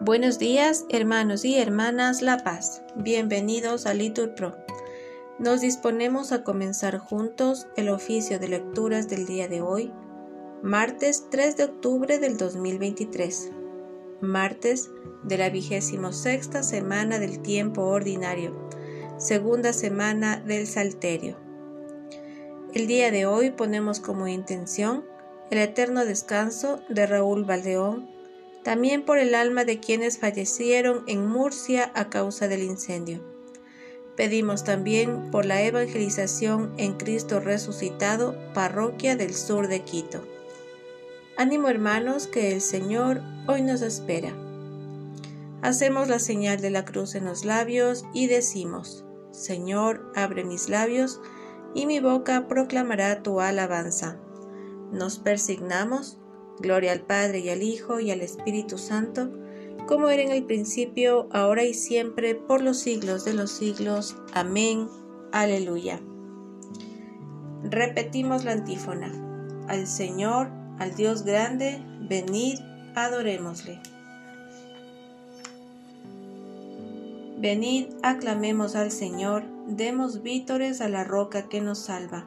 Buenos días, hermanos y hermanas La Paz. Bienvenidos a Litur Pro. Nos disponemos a comenzar juntos el oficio de lecturas del día de hoy, martes 3 de octubre del 2023, martes de la vigésimo sexta semana del tiempo ordinario, segunda semana del Salterio. El día de hoy ponemos como intención el eterno descanso de Raúl Valdeón también por el alma de quienes fallecieron en Murcia a causa del incendio. Pedimos también por la evangelización en Cristo resucitado, parroquia del sur de Quito. Ánimo hermanos que el Señor hoy nos espera. Hacemos la señal de la cruz en los labios y decimos, Señor, abre mis labios y mi boca proclamará tu alabanza. Nos persignamos Gloria al Padre y al Hijo y al Espíritu Santo, como era en el principio, ahora y siempre, por los siglos de los siglos. Amén. Aleluya. Repetimos la antífona. Al Señor, al Dios grande, venid, adorémosle. Venid, aclamemos al Señor, demos vítores a la roca que nos salva.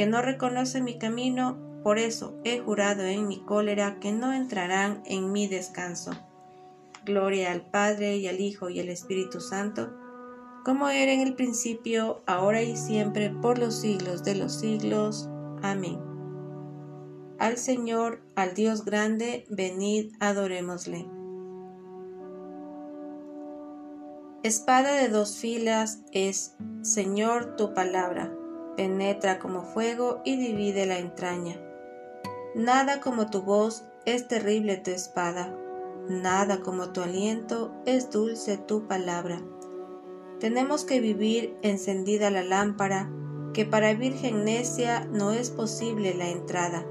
que no reconoce mi camino, por eso he jurado en mi cólera que no entrarán en mi descanso. Gloria al Padre y al Hijo y al Espíritu Santo, como era en el principio, ahora y siempre, por los siglos de los siglos. Amén. Al Señor, al Dios grande, venid, adorémosle. Espada de dos filas es, Señor, tu palabra penetra como fuego y divide la entraña. Nada como tu voz es terrible tu espada, nada como tu aliento es dulce tu palabra. Tenemos que vivir encendida la lámpara, que para virgen necia no es posible la entrada.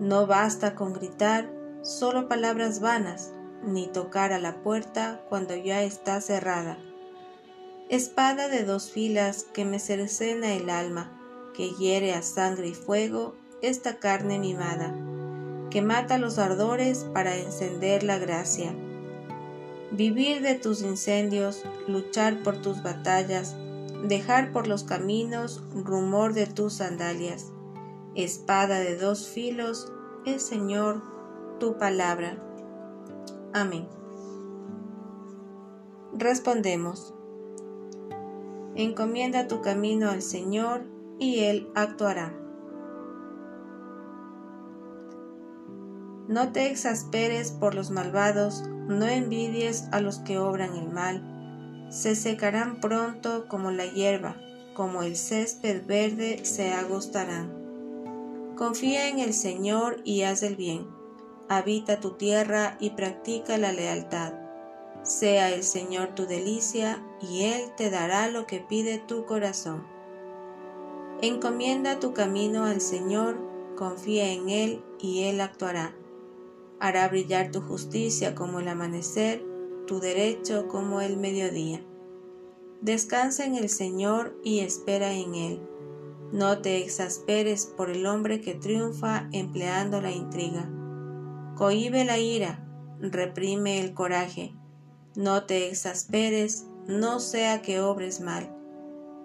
No basta con gritar solo palabras vanas, ni tocar a la puerta cuando ya está cerrada espada de dos filas que me cercena el alma, que hiere a sangre y fuego esta carne mimada, que mata los ardores para encender la gracia. Vivir de tus incendios, luchar por tus batallas, dejar por los caminos rumor de tus sandalias. Espada de dos filos, el Señor, tu palabra. Amén. Respondemos. Encomienda tu camino al Señor y Él actuará. No te exasperes por los malvados, no envidies a los que obran el mal. Se secarán pronto como la hierba, como el césped verde se agostarán. Confía en el Señor y haz el bien. Habita tu tierra y practica la lealtad. Sea el Señor tu delicia, y Él te dará lo que pide tu corazón. Encomienda tu camino al Señor, confía en Él, y Él actuará. Hará brillar tu justicia como el amanecer, tu derecho como el mediodía. Descansa en el Señor y espera en Él. No te exasperes por el hombre que triunfa empleando la intriga. Cohibe la ira, reprime el coraje no te exasperes, no sea que obres mal,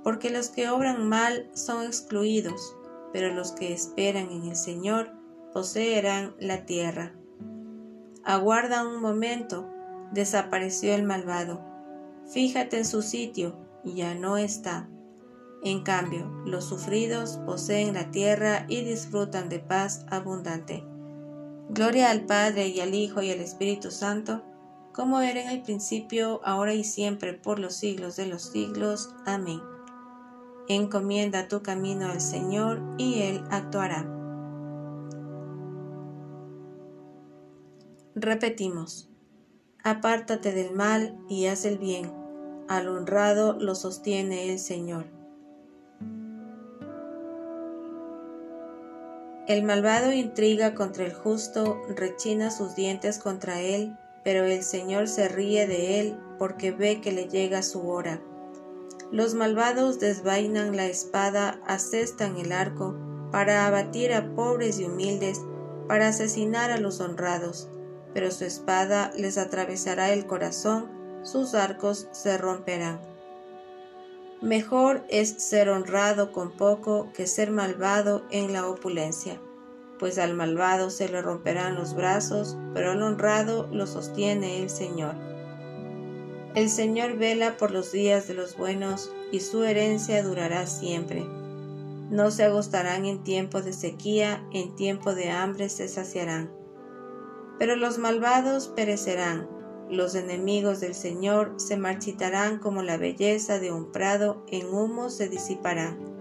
porque los que obran mal son excluidos, pero los que esperan en el Señor poseerán la tierra. Aguarda un momento, desapareció el malvado. Fíjate en su sitio, ya no está. En cambio, los sufridos poseen la tierra y disfrutan de paz abundante. Gloria al Padre y al Hijo y al Espíritu Santo, como era en el principio, ahora y siempre, por los siglos de los siglos. Amén. Encomienda tu camino al Señor y Él actuará. Repetimos, apártate del mal y haz el bien, al honrado lo sostiene el Señor. El malvado intriga contra el justo, rechina sus dientes contra él, pero el Señor se ríe de él porque ve que le llega su hora. Los malvados desvainan la espada, asestan el arco, para abatir a pobres y humildes, para asesinar a los honrados, pero su espada les atravesará el corazón, sus arcos se romperán. Mejor es ser honrado con poco que ser malvado en la opulencia, pues al malvado se le romperán los brazos, pero al honrado lo sostiene el Señor. El Señor vela por los días de los buenos, y su herencia durará siempre. No se agostarán en tiempo de sequía, en tiempo de hambre se saciarán. Pero los malvados perecerán, los enemigos del Señor se marchitarán como la belleza de un prado, en humo se disiparán.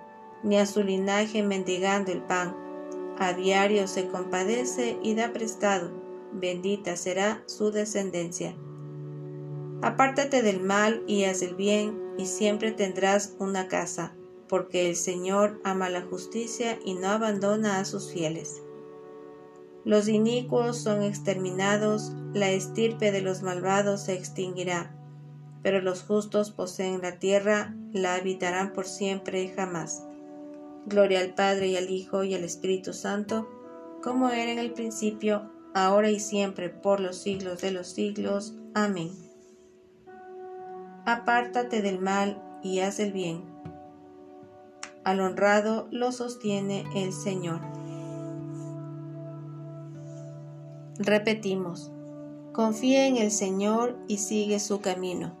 ni a su linaje mendigando el pan. A diario se compadece y da prestado, bendita será su descendencia. Apártate del mal y haz el bien, y siempre tendrás una casa, porque el Señor ama la justicia y no abandona a sus fieles. Los inicuos son exterminados, la estirpe de los malvados se extinguirá pero los justos poseen la tierra, la habitarán por siempre y jamás. Gloria al Padre y al Hijo y al Espíritu Santo, como era en el principio, ahora y siempre, por los siglos de los siglos. Amén. Apártate del mal y haz el bien. Al honrado lo sostiene el Señor. Repetimos, confía en el Señor y sigue su camino.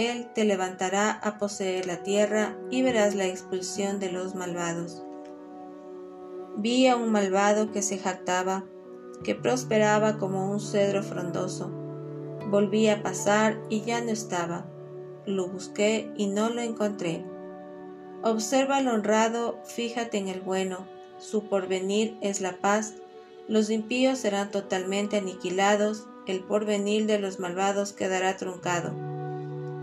Él te levantará a poseer la tierra y verás la expulsión de los malvados. Vi a un malvado que se jactaba, que prosperaba como un cedro frondoso. Volví a pasar y ya no estaba. Lo busqué y no lo encontré. Observa al honrado, fíjate en el bueno, su porvenir es la paz, los impíos serán totalmente aniquilados, el porvenir de los malvados quedará truncado.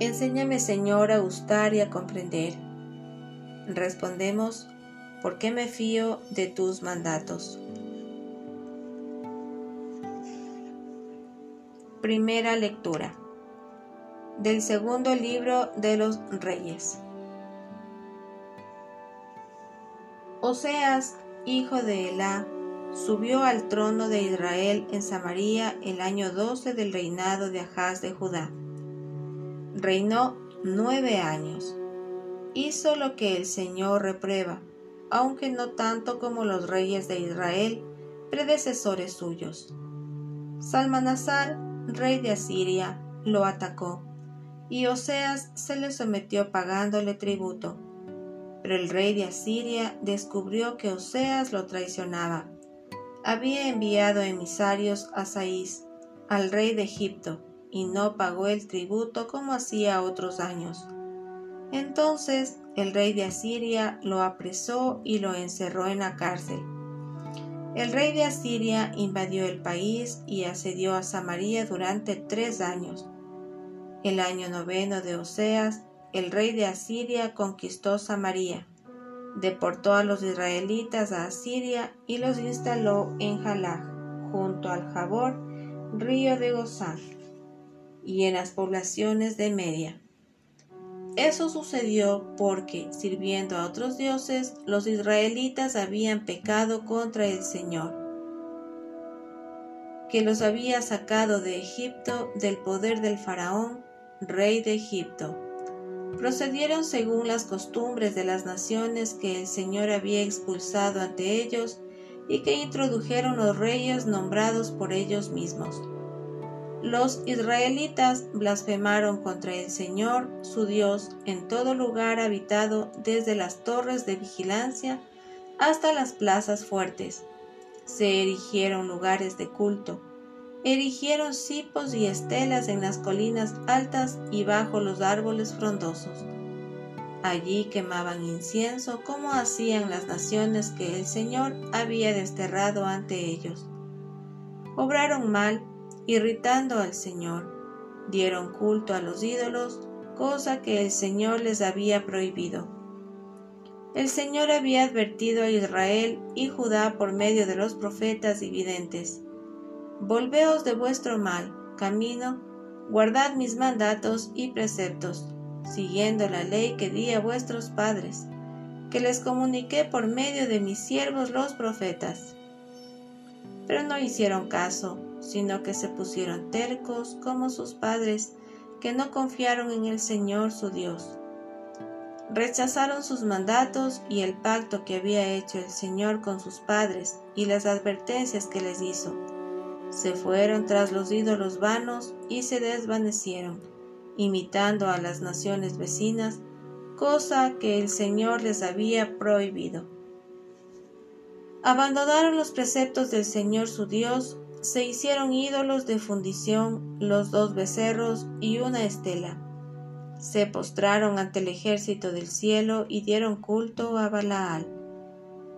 Enséñame, Señor, a gustar y a comprender. Respondemos, porque me fío de tus mandatos. Primera lectura del segundo libro de los Reyes. Oseas, hijo de Elá, subió al trono de Israel en Samaria el año 12 del reinado de Ahaz de Judá Reinó nueve años. Hizo lo que el Señor reprueba, aunque no tanto como los reyes de Israel, predecesores suyos. Salmanasar, rey de Asiria, lo atacó, y Oseas se le sometió pagándole tributo. Pero el rey de Asiria descubrió que Oseas lo traicionaba. Había enviado emisarios a Saís, al rey de Egipto, y no pagó el tributo como hacía otros años. Entonces el rey de Asiria lo apresó y lo encerró en la cárcel. El rey de Asiria invadió el país y asedió a Samaria durante tres años. El año noveno de Oseas, el rey de Asiria conquistó Samaria, deportó a los israelitas a Asiria y los instaló en Jalaj, junto al Jabor, río de Gozán, y en las poblaciones de Media. Eso sucedió porque, sirviendo a otros dioses, los israelitas habían pecado contra el Señor, que los había sacado de Egipto del poder del faraón, rey de Egipto. Procedieron según las costumbres de las naciones que el Señor había expulsado ante ellos y que introdujeron los reyes nombrados por ellos mismos los israelitas blasfemaron contra el Señor, su Dios, en todo lugar habitado, desde las torres de vigilancia hasta las plazas fuertes. Se erigieron lugares de culto, erigieron cipos y estelas en las colinas altas y bajo los árboles frondosos. Allí quemaban incienso como hacían las naciones que el Señor había desterrado ante ellos. Obraron mal irritando al Señor. Dieron culto a los ídolos, cosa que el Señor les había prohibido. El Señor había advertido a Israel y Judá por medio de los profetas y videntes. Volveos de vuestro mal camino, guardad mis mandatos y preceptos, siguiendo la ley que di a vuestros padres, que les comuniqué por medio de mis siervos los profetas. Pero no hicieron caso, sino que se pusieron tercos como sus padres, que no confiaron en el Señor su Dios. Rechazaron sus mandatos y el pacto que había hecho el Señor con sus padres y las advertencias que les hizo. Se fueron tras los ídolos vanos y se desvanecieron, imitando a las naciones vecinas, cosa que el Señor les había prohibido. Abandonaron los preceptos del Señor su Dios se hicieron ídolos de fundición los dos becerros y una estela. Se postraron ante el ejército del cielo y dieron culto a Balaal.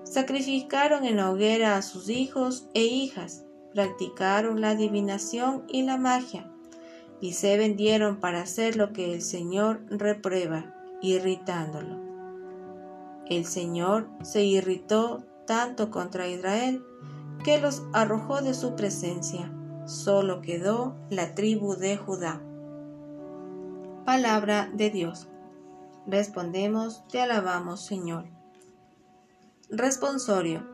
Sacrificaron en la hoguera a sus hijos e hijas, practicaron la adivinación y la magia, y se vendieron para hacer lo que el Señor reprueba, irritándolo. El Señor se irritó tanto contra Israel que los arrojó de su presencia. Solo quedó la tribu de Judá. Palabra de Dios. Respondemos, te alabamos, Señor. Responsorio.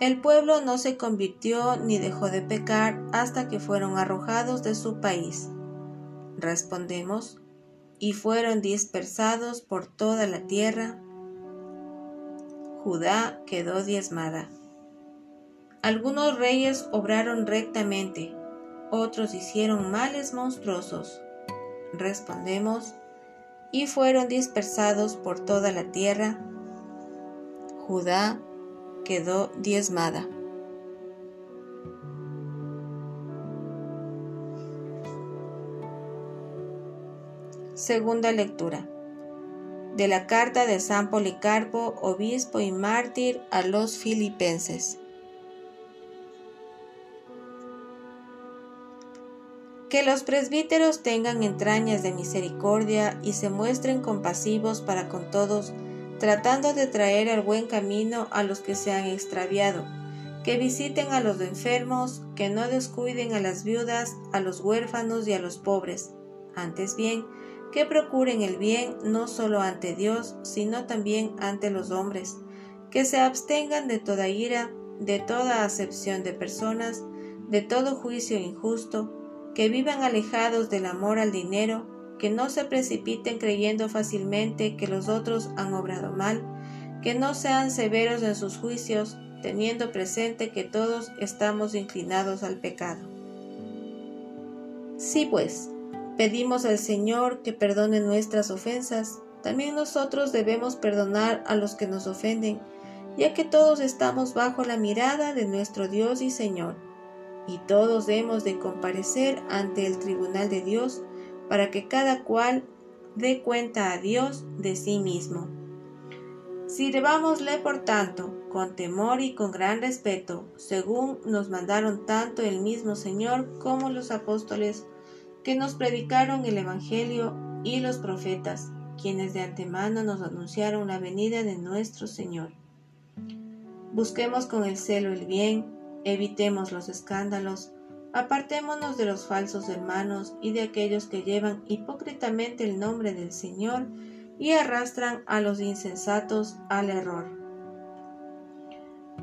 El pueblo no se convirtió ni dejó de pecar hasta que fueron arrojados de su país. Respondemos, y fueron dispersados por toda la tierra. Judá quedó diezmada. Algunos reyes obraron rectamente, otros hicieron males monstruosos. Respondemos, y fueron dispersados por toda la tierra. Judá quedó diezmada. Segunda lectura de la carta de San Policarpo, obispo y mártir a los filipenses. Que los presbíteros tengan entrañas de misericordia y se muestren compasivos para con todos, tratando de traer al buen camino a los que se han extraviado, que visiten a los enfermos, que no descuiden a las viudas, a los huérfanos y a los pobres. Antes bien, que procuren el bien no solo ante Dios, sino también ante los hombres, que se abstengan de toda ira, de toda acepción de personas, de todo juicio injusto, que vivan alejados del amor al dinero, que no se precipiten creyendo fácilmente que los otros han obrado mal, que no sean severos en sus juicios, teniendo presente que todos estamos inclinados al pecado. Sí, pues, pedimos al Señor que perdone nuestras ofensas, también nosotros debemos perdonar a los que nos ofenden, ya que todos estamos bajo la mirada de nuestro Dios y Señor, y todos hemos de comparecer ante el tribunal de Dios para que cada cual dé cuenta a Dios de sí mismo. Sirvámosle, por tanto, con temor y con gran respeto, según nos mandaron tanto el mismo Señor como los apóstoles que nos predicaron el Evangelio y los profetas, quienes de antemano nos anunciaron la venida de nuestro Señor. Busquemos con el celo el bien, evitemos los escándalos, apartémonos de los falsos hermanos y de aquellos que llevan hipócritamente el nombre del Señor y arrastran a los insensatos al error.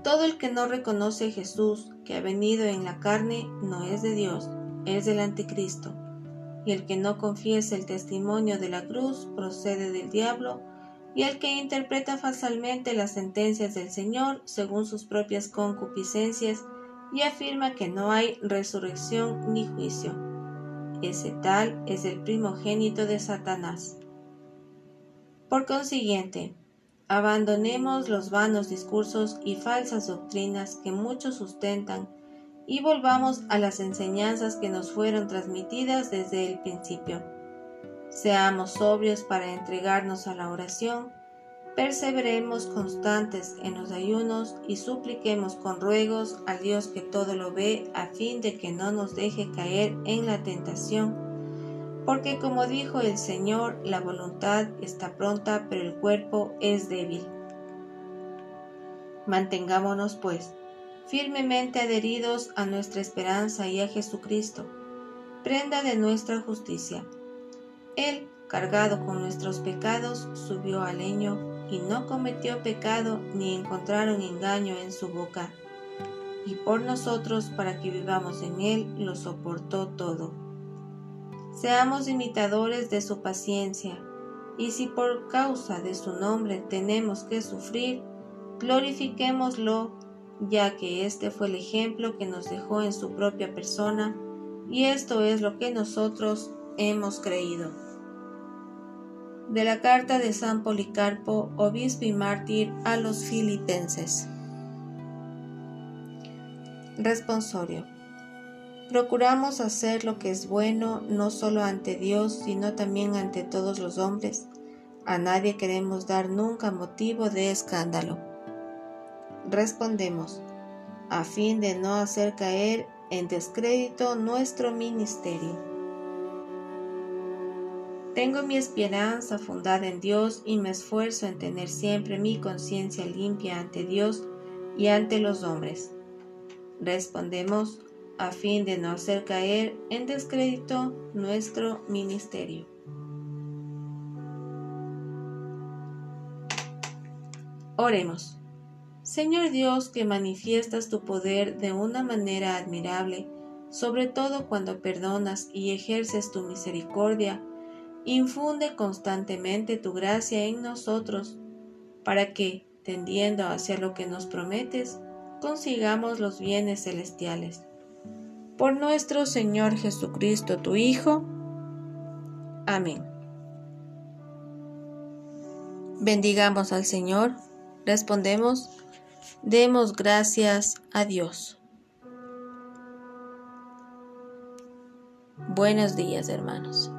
Todo el que no reconoce a Jesús que ha venido en la carne no es de Dios, es del anticristo. Y el que no confiesa el testimonio de la cruz procede del diablo, y el que interpreta falsamente las sentencias del Señor según sus propias concupiscencias y afirma que no hay resurrección ni juicio. Ese tal es el primogénito de Satanás. Por consiguiente, abandonemos los vanos discursos y falsas doctrinas que muchos sustentan y volvamos a las enseñanzas que nos fueron transmitidas desde el principio. Seamos sobrios para entregarnos a la oración, perseveremos constantes en los ayunos y supliquemos con ruegos al Dios que todo lo ve a fin de que no nos deje caer en la tentación porque como dijo el Señor, la voluntad está pronta, pero el cuerpo es débil. Mantengámonos, pues, firmemente adheridos a nuestra esperanza y a Jesucristo, prenda de nuestra justicia. Él, cargado con nuestros pecados, subió al leño y no cometió pecado ni encontraron engaño en su boca. Y por nosotros, para que vivamos en él, lo soportó todo Seamos imitadores de su paciencia, y si por causa de su nombre tenemos que sufrir, glorifiquémoslo, ya que este fue el ejemplo que nos dejó en su propia persona, y esto es lo que nosotros hemos creído. De la carta de San Policarpo, obispo y mártir a los filipenses. Responsorio. Procuramos hacer lo que es bueno no solo ante Dios, sino también ante todos los hombres. A nadie queremos dar nunca motivo de escándalo. Respondemos, a fin de no hacer caer en descrédito nuestro ministerio. Tengo mi esperanza fundada en Dios y me esfuerzo en tener siempre mi conciencia limpia ante Dios y ante los hombres. Respondemos, a fin de no hacer caer en descrédito nuestro ministerio. Oremos. Señor Dios, que manifiestas tu poder de una manera admirable, sobre todo cuando perdonas y ejerces tu misericordia, infunde constantemente tu gracia en nosotros, para que, tendiendo hacia lo que nos prometes, consigamos los bienes celestiales por nuestro Señor Jesucristo, tu Hijo. Amén. Bendigamos al Señor. Respondemos, demos gracias a Dios. Buenos días, hermanos.